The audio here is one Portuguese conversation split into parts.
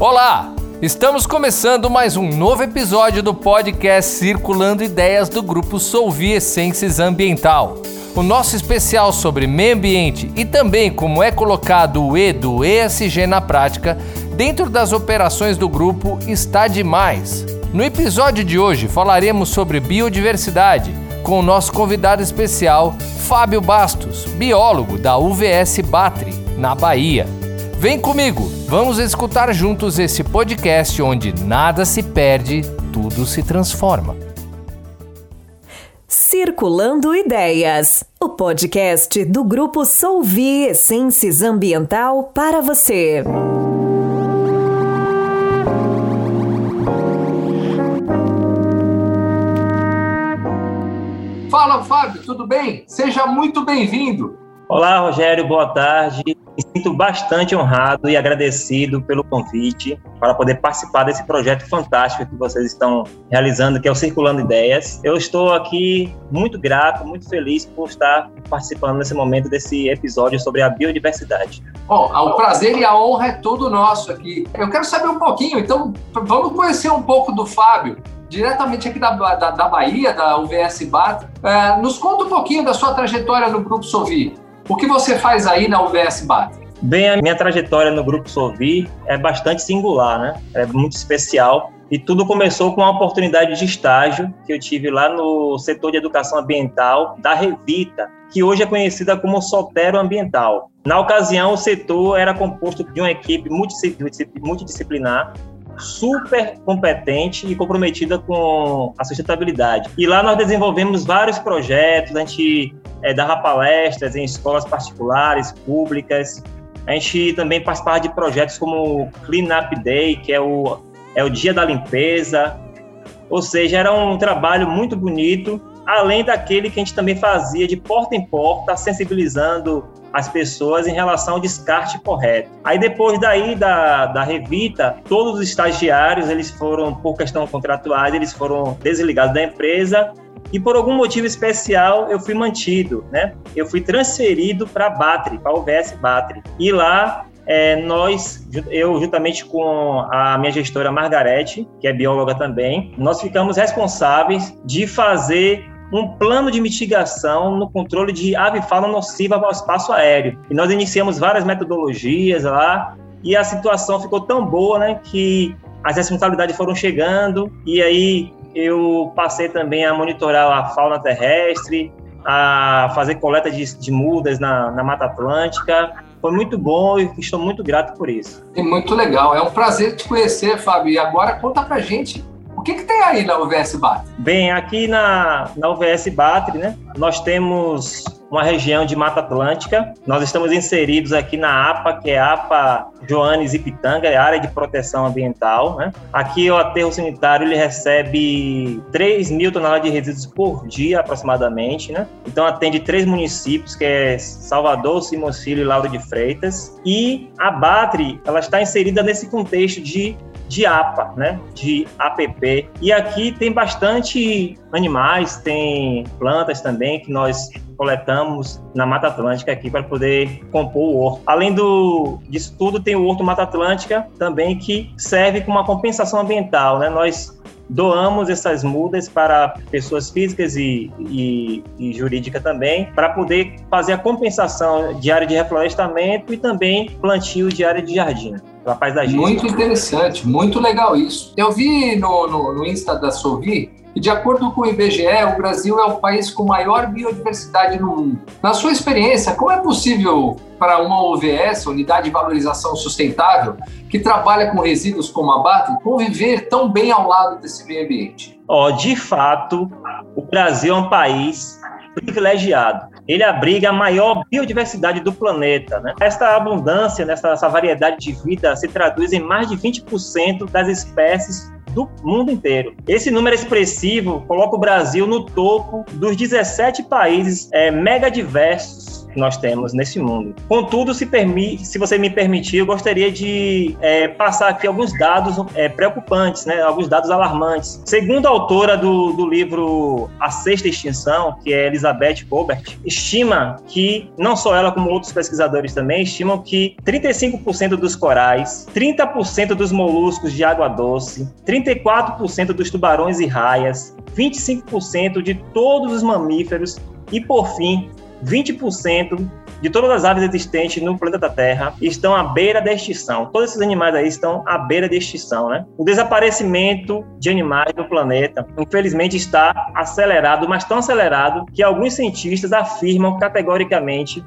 Olá! Estamos começando mais um novo episódio do podcast Circulando Ideias do grupo Solvi Essências Ambiental. O nosso especial sobre meio ambiente e também como é colocado o E do ESG na prática dentro das operações do grupo está demais. No episódio de hoje falaremos sobre biodiversidade com o nosso convidado especial, Fábio Bastos, biólogo da UVS Batri, na Bahia. Vem comigo, vamos escutar juntos esse podcast onde nada se perde, tudo se transforma. Circulando Ideias, o podcast do grupo Solvi Essências Ambiental para você. Fala, Fábio, tudo bem? Seja muito bem-vindo. Olá, Rogério, boa tarde. Me sinto bastante honrado e agradecido pelo convite para poder participar desse projeto fantástico que vocês estão realizando, que é o Circulando Ideias. Eu estou aqui muito grato, muito feliz por estar participando nesse momento desse episódio sobre a biodiversidade. Bom, o prazer e a honra é todo nosso aqui. Eu quero saber um pouquinho, então vamos conhecer um pouco do Fábio diretamente aqui da, da, da Bahia, da UVS BAT. É, nos conta um pouquinho da sua trajetória no Grupo Sovi. O que você faz aí na UVS BAT? Bem, a minha trajetória no Grupo Sovi é bastante singular, né? É muito especial. E tudo começou com uma oportunidade de estágio que eu tive lá no setor de educação ambiental da Revita, que hoje é conhecida como Soltero Ambiental. Na ocasião, o setor era composto de uma equipe multidisciplinar super competente e comprometida com a sustentabilidade. E lá nós desenvolvemos vários projetos, a gente é, dava palestras em escolas particulares, públicas, a gente também participava de projetos como Clean Up Day, que é o, é o dia da limpeza, ou seja, era um trabalho muito bonito, além daquele que a gente também fazia de porta em porta, sensibilizando as pessoas em relação ao descarte correto. Aí depois daí da, da Revita, todos os estagiários, eles foram, por questão contratuais, eles foram desligados da empresa e por algum motivo especial eu fui mantido, né? Eu fui transferido para Batri, para o VS Batri. E lá é, nós, eu juntamente com a minha gestora Margarete, que é bióloga também, nós ficamos responsáveis de fazer um plano de mitigação no controle de avifauna nociva ao espaço aéreo. E nós iniciamos várias metodologias lá e a situação ficou tão boa, né, que as responsabilidades foram chegando e aí eu passei também a monitorar a fauna terrestre, a fazer coleta de, de mudas na, na Mata Atlântica. Foi muito bom e estou muito grato por isso. É muito legal. É um prazer te conhecer, Fábio. E agora conta pra gente o que, que tem aí na UVS Batri? Bem, aqui na, na UVS Batri, né, nós temos uma região de Mata Atlântica. Nós estamos inseridos aqui na APA, que é APA Joanes e Pitanga, é área de proteção ambiental. Né? Aqui o aterro sanitário ele recebe 3 mil toneladas de resíduos por dia, aproximadamente. Né? Então atende três municípios, que é Salvador, Simões Filho e Lauro de Freitas. E a Batri ela está inserida nesse contexto de de APA, né? De APP. E aqui tem bastante animais, tem plantas também que nós coletamos na Mata Atlântica aqui para poder compor o horto. Além do, disso tudo, tem o Horto Mata Atlântica também que serve como uma compensação ambiental, né? Nós doamos essas mudas para pessoas físicas e, e, e jurídicas também, para poder fazer a compensação de área de reflorestamento e também plantio de área de jardim da paisagista. Muito interessante, muito legal isso. Eu vi no, no, no Insta da Sovi que, de acordo com o IBGE, o Brasil é o país com maior biodiversidade no mundo. Na sua experiência, como é possível para uma OVS, Unidade de Valorização Sustentável, que trabalha com resíduos como abate, conviver tão bem ao lado desse meio ambiente? Oh, de fato, o Brasil é um país privilegiado ele abriga a maior biodiversidade do planeta. Né? Esta abundância, nessa, essa variedade de vida se traduz em mais de 20% das espécies do mundo inteiro. Esse número expressivo coloca o Brasil no topo dos 17 países é, mega diversos que nós temos nesse mundo. Contudo, se, permi se você me permitir, eu gostaria de é, passar aqui alguns dados é, preocupantes, né? alguns dados alarmantes. Segundo a autora do, do livro A Sexta Extinção, que é Elizabeth Colbert, estima que, não só ela, como outros pesquisadores também, estimam que 35% dos corais, 30% dos moluscos de água doce, 34% dos tubarões e raias, 25% de todos os mamíferos e, por fim, 20% de todas as aves existentes no planeta Terra estão à beira da extinção. Todos esses animais aí estão à beira da extinção, né? O desaparecimento de animais no planeta, infelizmente, está acelerado, mas tão acelerado que alguns cientistas afirmam categoricamente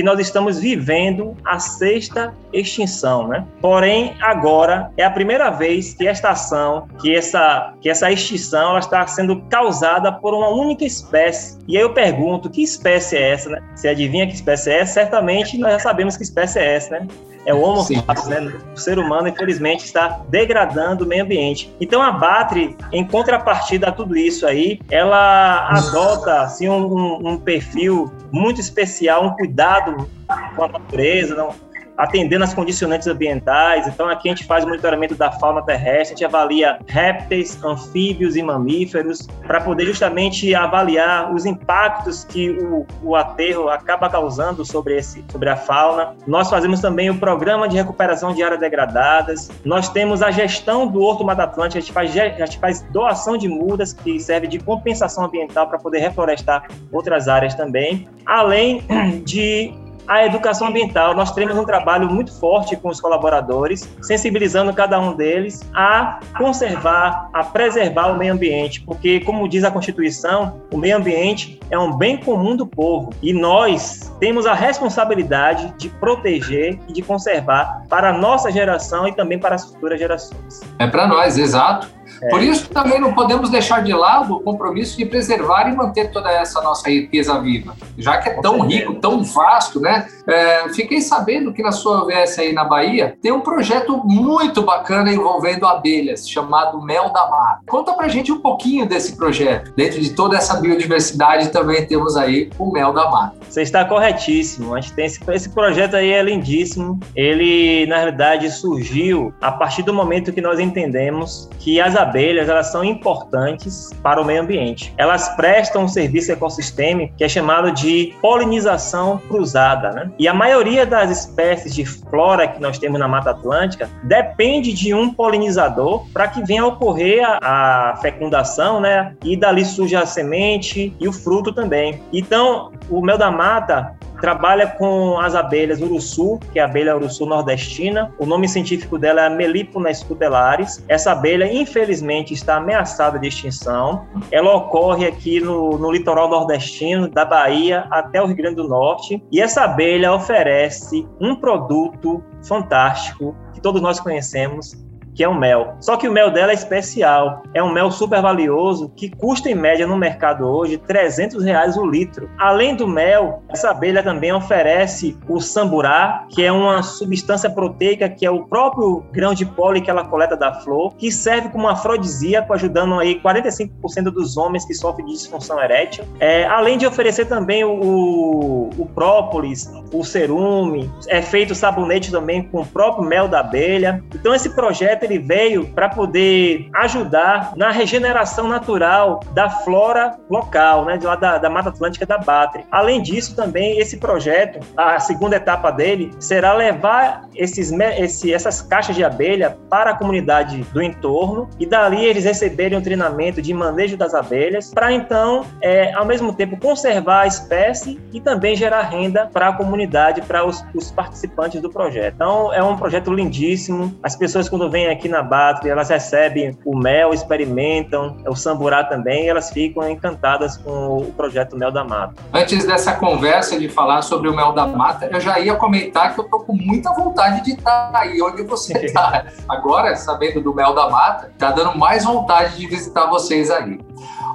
que nós estamos vivendo a sexta extinção, né? Porém, agora é a primeira vez que esta ação, que essa, que essa extinção, ela está sendo causada por uma única espécie. E aí eu pergunto, que espécie é essa, né? Você adivinha que espécie é essa? Certamente nós já sabemos que espécie é essa, né? é o Homo né? O ser humano, infelizmente, está degradando o meio ambiente. Então, a Batri, em contrapartida a tudo isso aí, ela adota assim, um, um perfil muito especial, um cuidado com a natureza, não, atendendo às condicionantes ambientais. Então, aqui a gente faz monitoramento da fauna terrestre, a gente avalia répteis, anfíbios e mamíferos, para poder justamente avaliar os impactos que o, o aterro acaba causando sobre, esse, sobre a fauna. Nós fazemos também o programa de recuperação de áreas degradadas. Nós temos a gestão do Horto Mata Atlântica, a a gente faz doação de mudas, que serve de compensação ambiental para poder reflorestar outras áreas também, além de a educação ambiental. Nós temos um trabalho muito forte com os colaboradores, sensibilizando cada um deles a conservar, a preservar o meio ambiente, porque, como diz a Constituição, o meio ambiente é um bem comum do povo e nós temos a responsabilidade de proteger e de conservar para a nossa geração e também para as futuras gerações. É para nós, exato. Por isso também não podemos deixar de lado o compromisso de preservar e manter toda essa nossa riqueza viva, já que é tão rico, tão vasto, né? É, fiquei sabendo que na sua OVS aí na Bahia tem um projeto muito bacana envolvendo abelhas, chamado Mel da Mar. Conta pra gente um pouquinho desse projeto. Dentro de toda essa biodiversidade também temos aí o Mel da Mar. Você está corretíssimo. A gente tem esse, esse projeto aí é lindíssimo. Ele, na verdade, surgiu a partir do momento que nós entendemos que as abelhas elas são importantes para o meio ambiente. Elas prestam um serviço ecossistêmico que é chamado de polinização cruzada, né? E a maioria das espécies de flora que nós temos na Mata Atlântica depende de um polinizador para que venha a ocorrer a, a fecundação, né? E dali surge a semente e o fruto também. Então, o mel da mata trabalha com as abelhas uruçu, que é a abelha uruçu nordestina. O nome científico dela é Melipona scutelaris. Essa abelha, infelizmente, está ameaçada de extinção. Ela ocorre aqui no, no litoral nordestino, da Bahia até o Rio Grande do Norte. E essa abelha oferece um produto fantástico que todos nós conhecemos, que é o mel. Só que o mel dela é especial. É um mel super valioso que custa em média no mercado hoje 300 reais o litro. Além do mel, essa abelha também oferece o samburá, que é uma substância proteica que é o próprio grão de pólen que ela coleta da flor, que serve como afrodisíaco, ajudando aí 45% dos homens que sofrem de disfunção erétil. É, além de oferecer também o, o própolis, o cerume, é feito sabonete também com o próprio mel da abelha. Então esse projeto ele veio para poder ajudar na regeneração natural da flora local, né, de lá da, da Mata Atlântica da Batre. Além disso, também esse projeto, a segunda etapa dele, será levar esses, esse, essas caixas de abelha para a comunidade do entorno e dali eles receberem um treinamento de manejo das abelhas para então, é, ao mesmo tempo, conservar a espécie e também gerar renda para a comunidade, para os, os participantes do projeto. Então, é um projeto lindíssimo. As pessoas, quando vêm aqui na Batri, elas recebem o mel, experimentam, o samburá também, e elas ficam encantadas com o projeto Mel da Mata. Antes dessa conversa de falar sobre o Mel da Mata, eu já ia comentar que eu tô com muita vontade de estar aí onde você está. Agora, sabendo do Mel da Mata, tá dando mais vontade de visitar vocês aí.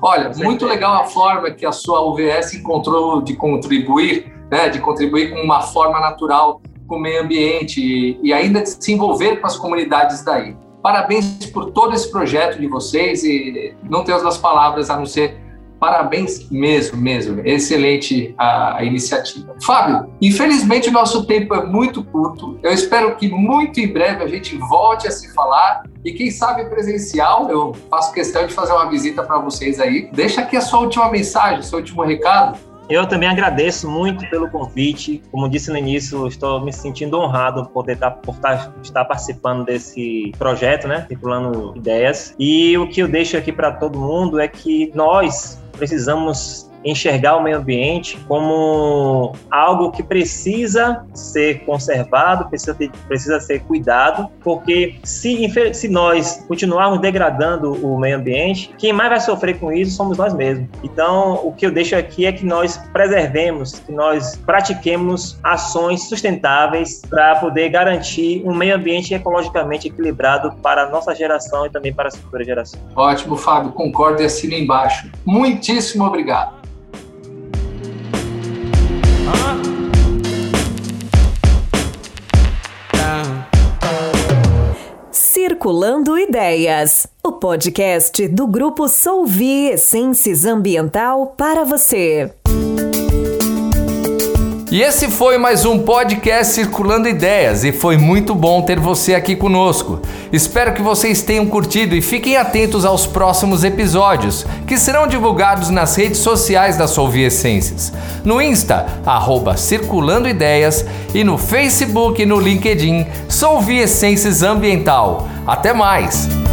Olha, muito legal a forma que a sua UVS encontrou de contribuir, né, de contribuir com uma forma natural com o meio ambiente e ainda de se envolver com as comunidades daí. Parabéns por todo esse projeto de vocês e não tenho outras palavras a não ser parabéns mesmo, mesmo. Excelente a, a iniciativa. Fábio, infelizmente o nosso tempo é muito curto. Eu espero que muito em breve a gente volte a se falar e quem sabe presencial. Eu faço questão de fazer uma visita para vocês aí. Deixa aqui a sua última mensagem, seu último recado. Eu também agradeço muito pelo convite. Como disse no início, estou me sentindo honrado por, estar, por estar, participando desse projeto, né? Circulando ideias. E o que eu deixo aqui para todo mundo é que nós precisamos enxergar o meio ambiente como algo que precisa ser conservado, precisa, ter, precisa ser cuidado, porque se, se nós continuarmos degradando o meio ambiente, quem mais vai sofrer com isso somos nós mesmos. Então, o que eu deixo aqui é que nós preservemos, que nós pratiquemos ações sustentáveis para poder garantir um meio ambiente ecologicamente equilibrado para a nossa geração e também para as futuras gerações. Ótimo, Fábio, concordo e assino embaixo. Muitíssimo obrigado. Circulando Ideias, o podcast do grupo Solvi Essências Ambiental para você. E esse foi mais um podcast Circulando Ideias e foi muito bom ter você aqui conosco. Espero que vocês tenham curtido e fiquem atentos aos próximos episódios, que serão divulgados nas redes sociais da Solvi Essências. No Insta, arroba e no Facebook e no LinkedIn, Solvi Essências Ambiental. Até mais!